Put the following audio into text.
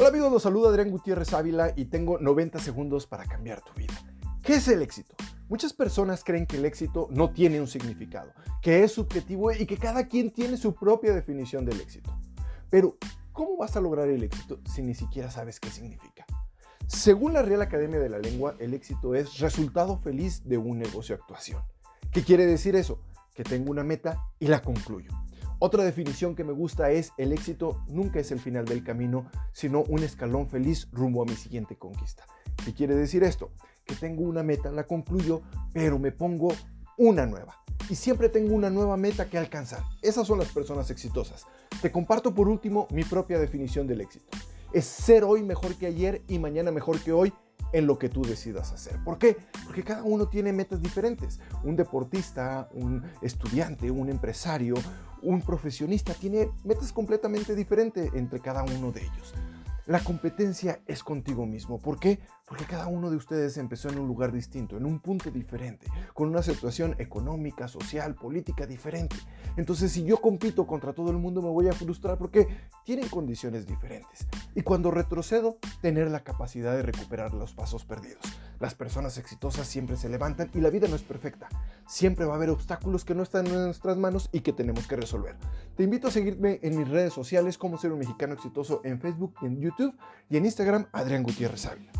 Hola amigos, los saluda Adrián Gutiérrez Ávila y tengo 90 segundos para cambiar tu vida. ¿Qué es el éxito? Muchas personas creen que el éxito no tiene un significado, que es subjetivo y que cada quien tiene su propia definición del éxito. Pero, ¿cómo vas a lograr el éxito si ni siquiera sabes qué significa? Según la Real Academia de la Lengua, el éxito es resultado feliz de un negocio actuación. ¿Qué quiere decir eso? Que tengo una meta y la concluyo. Otra definición que me gusta es el éxito nunca es el final del camino, sino un escalón feliz rumbo a mi siguiente conquista. ¿Qué quiere decir esto? Que tengo una meta, la concluyo, pero me pongo una nueva. Y siempre tengo una nueva meta que alcanzar. Esas son las personas exitosas. Te comparto por último mi propia definición del éxito. Es ser hoy mejor que ayer y mañana mejor que hoy en lo que tú decidas hacer. ¿Por qué? Porque cada uno tiene metas diferentes. Un deportista, un estudiante, un empresario, un profesionista tiene metas completamente diferentes entre cada uno de ellos. La competencia es contigo mismo. ¿Por qué? Porque cada uno de ustedes empezó en un lugar distinto, en un punto diferente, con una situación económica, social, política diferente. Entonces, si yo compito contra todo el mundo, me voy a frustrar porque tienen condiciones diferentes. Y cuando retrocedo, tener la capacidad de recuperar los pasos perdidos. Las personas exitosas siempre se levantan y la vida no es perfecta. Siempre va a haber obstáculos que no están en nuestras manos y que tenemos que resolver. Te invito a seguirme en mis redes sociales como ser un mexicano exitoso en Facebook en YouTube y en Instagram Adrián Gutiérrez Ávila.